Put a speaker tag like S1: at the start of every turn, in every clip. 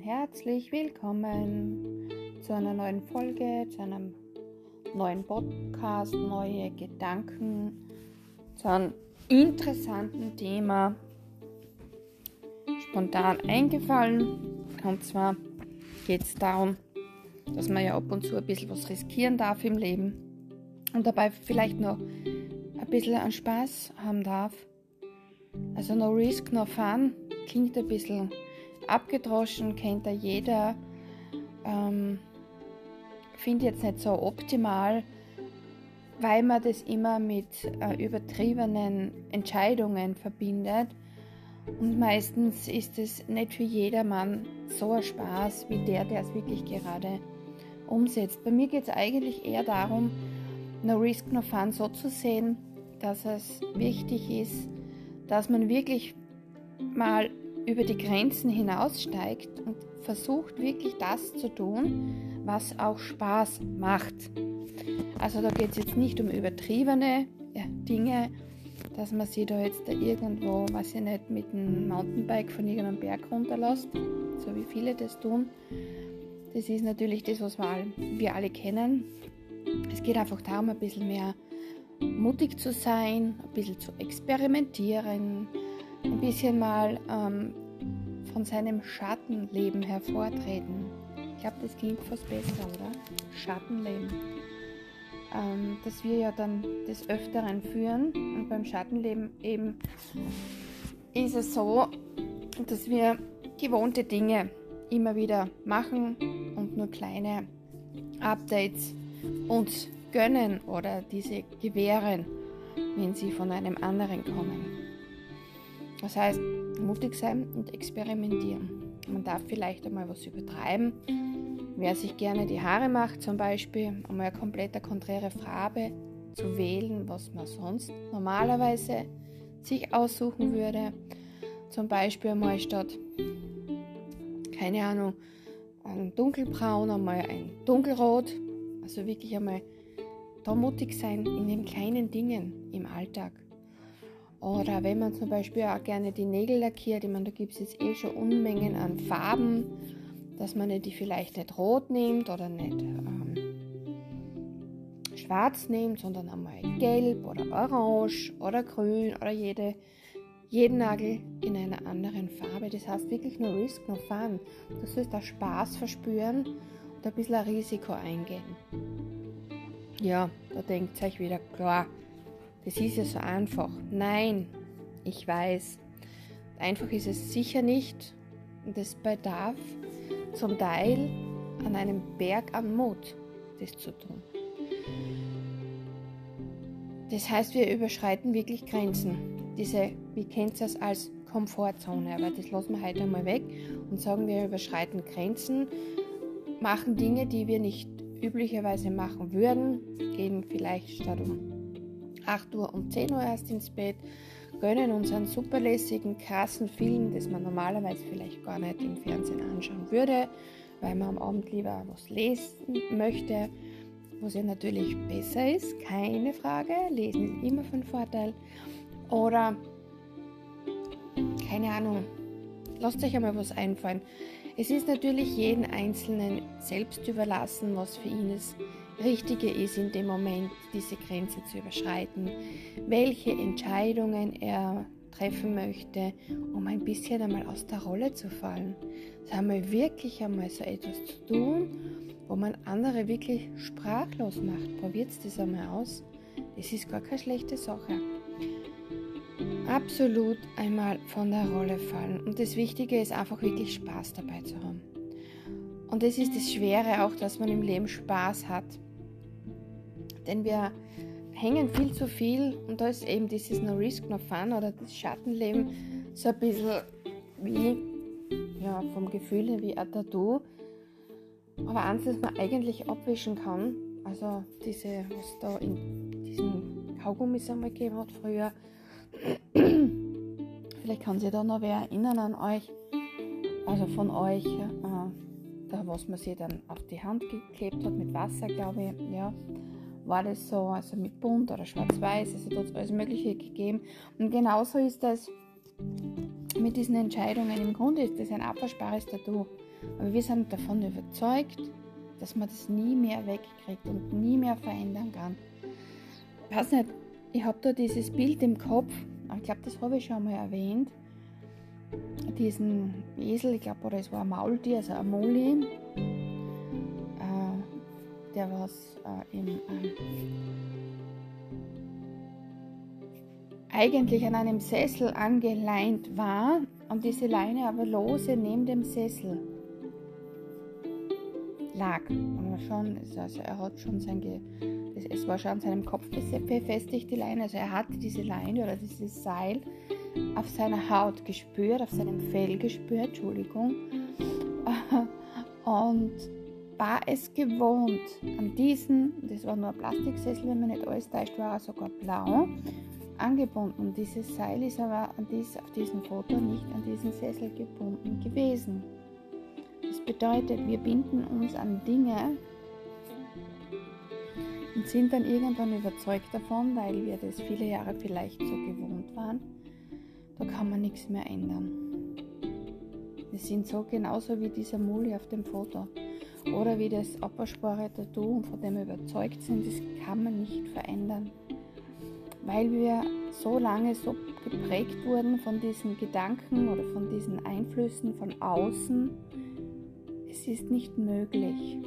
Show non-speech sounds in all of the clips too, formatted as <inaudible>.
S1: herzlich willkommen zu einer neuen Folge, zu einem neuen Podcast, neue Gedanken, zu einem interessanten Thema. Spontan eingefallen. Und zwar geht es darum, dass man ja ab und zu ein bisschen was riskieren darf im Leben und dabei vielleicht noch ein bisschen an Spaß haben darf. Also no risk, no fun klingt ein bisschen abgedroschen, kennt da jeder. Ähm, Finde jetzt nicht so optimal, weil man das immer mit äh, übertriebenen Entscheidungen verbindet. Und meistens ist es nicht für jedermann so ein Spaß wie der, der es wirklich gerade umsetzt. Bei mir geht es eigentlich eher darum, No Risk, No Fun so zu sehen, dass es wichtig ist, dass man wirklich mal über die Grenzen hinaussteigt und versucht wirklich das zu tun, was auch Spaß macht. Also da geht es jetzt nicht um übertriebene Dinge, dass man sich da jetzt da irgendwo, weiß ich nicht, mit einem Mountainbike von irgendeinem Berg runterlässt, so wie viele das tun. Das ist natürlich das, was wir alle kennen. Es geht einfach darum, ein bisschen mehr mutig zu sein, ein bisschen zu experimentieren, ein bisschen mal ähm, von seinem Schattenleben hervortreten. Ich glaube, das klingt fast besser, oder? Schattenleben. Ähm, dass wir ja dann des Öfteren führen. Und beim Schattenleben eben ist es so, dass wir gewohnte Dinge immer wieder machen und nur kleine Updates uns gönnen oder diese gewähren, wenn sie von einem anderen kommen. Das heißt, mutig sein und experimentieren. Man darf vielleicht einmal was übertreiben. Wer sich gerne die Haare macht, zum Beispiel, einmal eine komplett konträre Farbe zu wählen, was man sonst normalerweise sich aussuchen würde. Zum Beispiel einmal statt, keine Ahnung, ein dunkelbraun, einmal ein dunkelrot. Also wirklich einmal da mutig sein in den kleinen Dingen im Alltag. Oder wenn man zum Beispiel auch gerne die Nägel lackiert, ich meine, da gibt es jetzt eh schon Unmengen an Farben, dass man die vielleicht nicht rot nimmt oder nicht ähm, schwarz nimmt, sondern einmal gelb oder orange oder grün oder jede, jeden Nagel in einer anderen Farbe. Das heißt wirklich nur Risk, no Fun. Du sollst da Spaß verspüren und ein bisschen ein Risiko eingehen. Ja, da denkt euch wieder, klar, das ist ja so einfach. Nein, ich weiß. Einfach ist es sicher nicht. Und es bedarf zum Teil an einem Berg an Mut, das zu tun. Das heißt, wir überschreiten wirklich Grenzen. Diese, wie kennt es als Komfortzone, aber das lassen wir heute einmal weg und sagen, wir überschreiten Grenzen, machen Dinge, die wir nicht üblicherweise machen würden, gehen vielleicht statt um 8 Uhr und 10 Uhr erst ins Bett, gönnen uns einen superlässigen, krassen Film, das man normalerweise vielleicht gar nicht im Fernsehen anschauen würde, weil man am Abend lieber was lesen möchte, was ja natürlich besser ist, keine Frage. Lesen ist immer von Vorteil. Oder, keine Ahnung, lasst euch einmal was einfallen. Es ist natürlich jeden Einzelnen selbst überlassen, was für ihn das Richtige ist in dem Moment, diese Grenze zu überschreiten, welche Entscheidungen er treffen möchte, um ein bisschen einmal aus der Rolle zu fallen. Das haben wir wirklich einmal so etwas zu tun, wo man andere wirklich sprachlos macht. Probiert das einmal aus. Das ist gar keine schlechte Sache absolut einmal von der Rolle fallen. Und das Wichtige ist einfach wirklich Spaß dabei zu haben. Und es ist das Schwere auch, dass man im Leben Spaß hat. Denn wir hängen viel zu viel und da ist eben dieses No Risk, No Fun oder das Schattenleben so ein bisschen wie, ja, vom Gefühl wie ein Tattoo. Aber eins, das man eigentlich abwischen kann, also diese, was da in diesem Kaugummis einmal gegeben hat früher, Vielleicht kann sich da noch wer erinnern an euch, also von euch, äh, da was man sich dann auf die Hand geklebt hat mit Wasser, glaube ich, ja, war das so, also mit bunt oder schwarz-weiß, also es alles Mögliche gegeben. Und genauso ist das mit diesen Entscheidungen. Im Grunde ist das ein abwaschbares Tattoo. Aber wir sind davon überzeugt, dass man das nie mehr wegkriegt und nie mehr verändern kann. Ich weiß nicht, ich habe da dieses Bild im Kopf, ich glaube, das habe ich schon mal erwähnt, diesen Esel, ich glaube, oder es war ein Maultier, also ein Moli, der was äh, im, äh, eigentlich an einem Sessel angeleint war und diese Leine aber lose neben dem Sessel lag. Aber schon, also er hat schon sein, Ge es war schon an seinem Kopf befestigt, die Leine. Also er hatte diese Leine oder dieses Seil auf seiner Haut gespürt, auf seinem Fell gespürt, Entschuldigung. <laughs> Und war es gewohnt, an diesen, das war nur ein Plastiksessel, wenn man nicht alles täuscht, war er sogar blau, angebunden. Dieses Seil ist aber an dies, auf diesem Foto nicht an diesen Sessel gebunden gewesen. Das bedeutet, wir binden uns an Dinge und sind dann irgendwann überzeugt davon, weil wir das viele Jahre vielleicht so gewohnt waren, da kann man nichts mehr ändern. Wir sind so genauso wie dieser Muli auf dem Foto oder wie das Abwaschbare-Tattoo und von dem wir überzeugt sind, das kann man nicht verändern weil wir so lange so geprägt wurden von diesen Gedanken oder von diesen Einflüssen von außen. Es ist nicht möglich.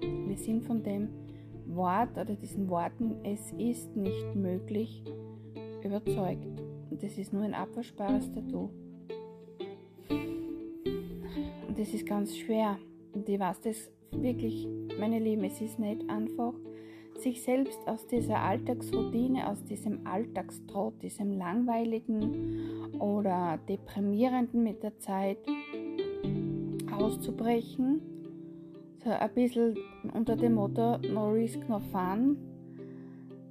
S1: Wir sind von dem Wort oder diesen Worten, es ist nicht möglich, überzeugt. Und das ist nur ein abwaschbares Tattoo. Und das ist ganz schwer. Und ich weiß das wirklich, meine Lieben, es ist nicht einfach sich selbst aus dieser Alltagsroutine, aus diesem Alltagstrott, diesem langweiligen oder deprimierenden mit der Zeit auszubrechen. So ein bisschen unter dem Motto No Risk, No Fun.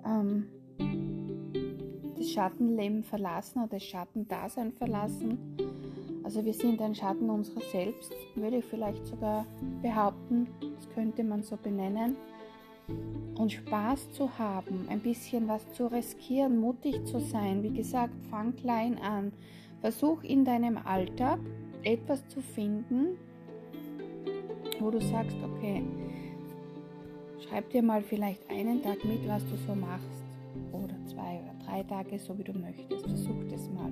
S1: Ähm, das Schattenleben verlassen oder das Schattendasein verlassen. Also wir sind ein Schatten unserer selbst, würde ich vielleicht sogar behaupten. Das könnte man so benennen und Spaß zu haben, ein bisschen was zu riskieren, mutig zu sein. Wie gesagt, fang klein an. Versuch in deinem Alltag etwas zu finden, wo du sagst, okay, schreib dir mal vielleicht einen Tag mit, was du so machst. Oder zwei oder drei Tage, so wie du möchtest. Versuch das mal.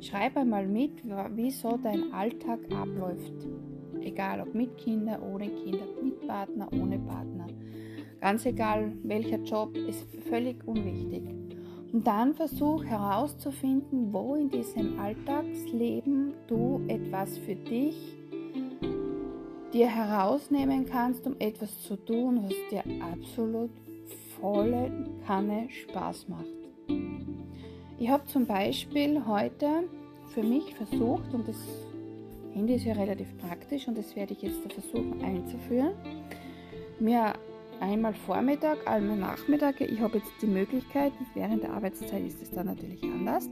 S1: Schreib einmal mit, wie so dein Alltag abläuft. Egal ob mit Kindern, ohne Kinder, mit Partner, ohne Partner. Ganz egal welcher Job, ist völlig unwichtig. Und dann versuch herauszufinden, wo in diesem Alltagsleben du etwas für dich dir herausnehmen kannst, um etwas zu tun, was dir absolut volle Kanne Spaß macht. Ich habe zum Beispiel heute für mich versucht, und das Handy ist ja relativ praktisch und das werde ich jetzt versuchen einzuführen, mir einmal Vormittag, einmal Nachmittag. Ich habe jetzt die Möglichkeit, während der Arbeitszeit ist es dann natürlich anders,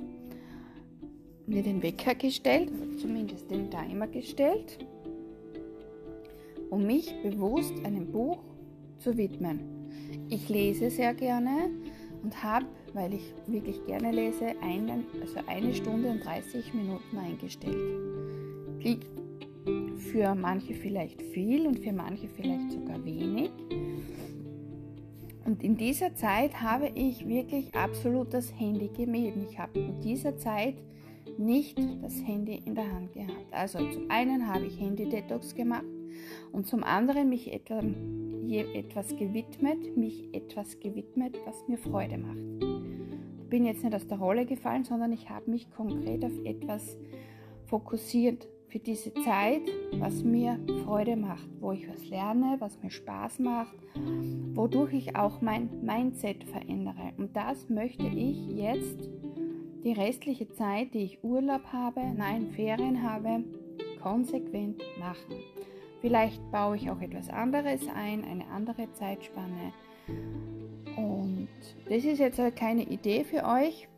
S1: mir den Wecker gestellt, zumindest den Timer gestellt, um mich bewusst einem Buch zu widmen. Ich lese sehr gerne und habe, weil ich wirklich gerne lese, einen, also eine Stunde und 30 Minuten eingestellt. Klingt für manche vielleicht viel und für manche vielleicht sogar wenig. Und in dieser Zeit habe ich wirklich absolut das Handy gemieden. Ich habe in dieser Zeit nicht das Handy in der Hand gehabt. Also zum einen habe ich Handy-Detox gemacht und zum anderen mich etwa, etwas gewidmet, mich etwas gewidmet, was mir Freude macht. Ich bin jetzt nicht aus der Rolle gefallen, sondern ich habe mich konkret auf etwas fokussiert, für diese Zeit, was mir Freude macht, wo ich was lerne, was mir Spaß macht, wodurch ich auch mein Mindset verändere. Und das möchte ich jetzt die restliche Zeit, die ich Urlaub habe, nein, Ferien habe, konsequent machen. Vielleicht baue ich auch etwas anderes ein, eine andere Zeitspanne. Und das ist jetzt keine Idee für euch.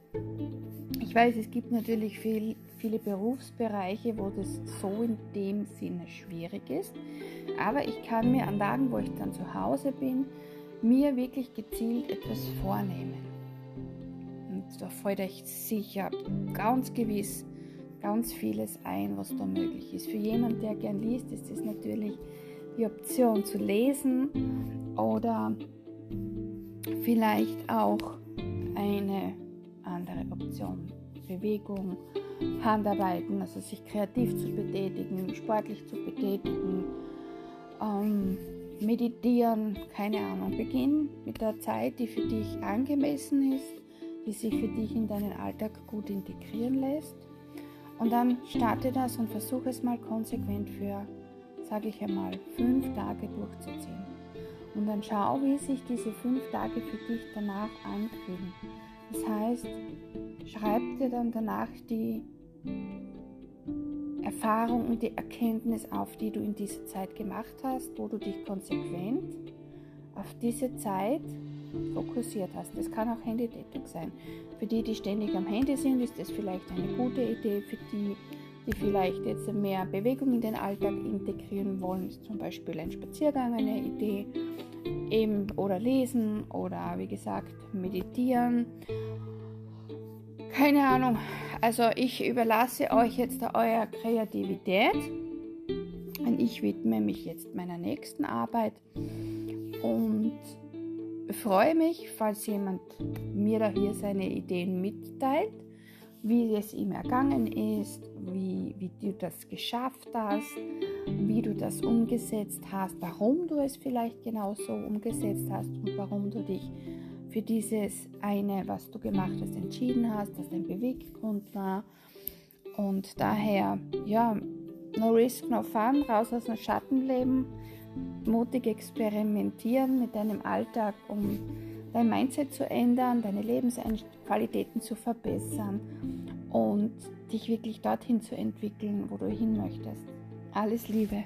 S1: Ich weiß, es gibt natürlich viel, viele Berufsbereiche, wo das so in dem Sinne schwierig ist. Aber ich kann mir an Tagen, wo ich dann zu Hause bin, mir wirklich gezielt etwas vornehmen. Und da freut euch sicher ganz gewiss ganz vieles ein, was da möglich ist. Für jemanden, der gern liest, ist es natürlich die Option zu lesen oder vielleicht auch eine andere Option. Bewegung, Handarbeiten, also sich kreativ zu betätigen, sportlich zu betätigen, ähm, meditieren, keine Ahnung. Beginn mit der Zeit, die für dich angemessen ist, die sich für dich in deinen Alltag gut integrieren lässt. Und dann starte das und versuche es mal konsequent für, sage ich einmal, fünf Tage durchzuziehen. Und dann schau, wie sich diese fünf Tage für dich danach anfühlen. Das heißt, schreib dir dann danach die Erfahrung und die Erkenntnis auf, die du in dieser Zeit gemacht hast, wo du dich konsequent auf diese Zeit fokussiert hast. Das kann auch Handy-Detox sein. Für die, die ständig am Handy sind, ist das vielleicht eine gute Idee. Für die, die vielleicht jetzt mehr Bewegung in den Alltag integrieren wollen, ist zum Beispiel ein Spaziergang eine Idee. Eben oder lesen oder wie gesagt meditieren. Keine Ahnung. Also ich überlasse euch jetzt eure Kreativität. Und ich widme mich jetzt meiner nächsten Arbeit und freue mich, falls jemand mir da hier seine Ideen mitteilt, wie es ihm ergangen ist, wie, wie du das geschafft hast, wie du das umgesetzt hast, warum du es vielleicht genauso umgesetzt hast und warum du dich für dieses eine, was du gemacht hast, entschieden hast, dass dein Beweggrund war. Und daher, ja, no risk, no fun, raus aus dem Schattenleben, mutig experimentieren mit deinem Alltag, um dein Mindset zu ändern, deine Lebensqualitäten zu verbessern und dich wirklich dorthin zu entwickeln, wo du hin möchtest. Alles Liebe.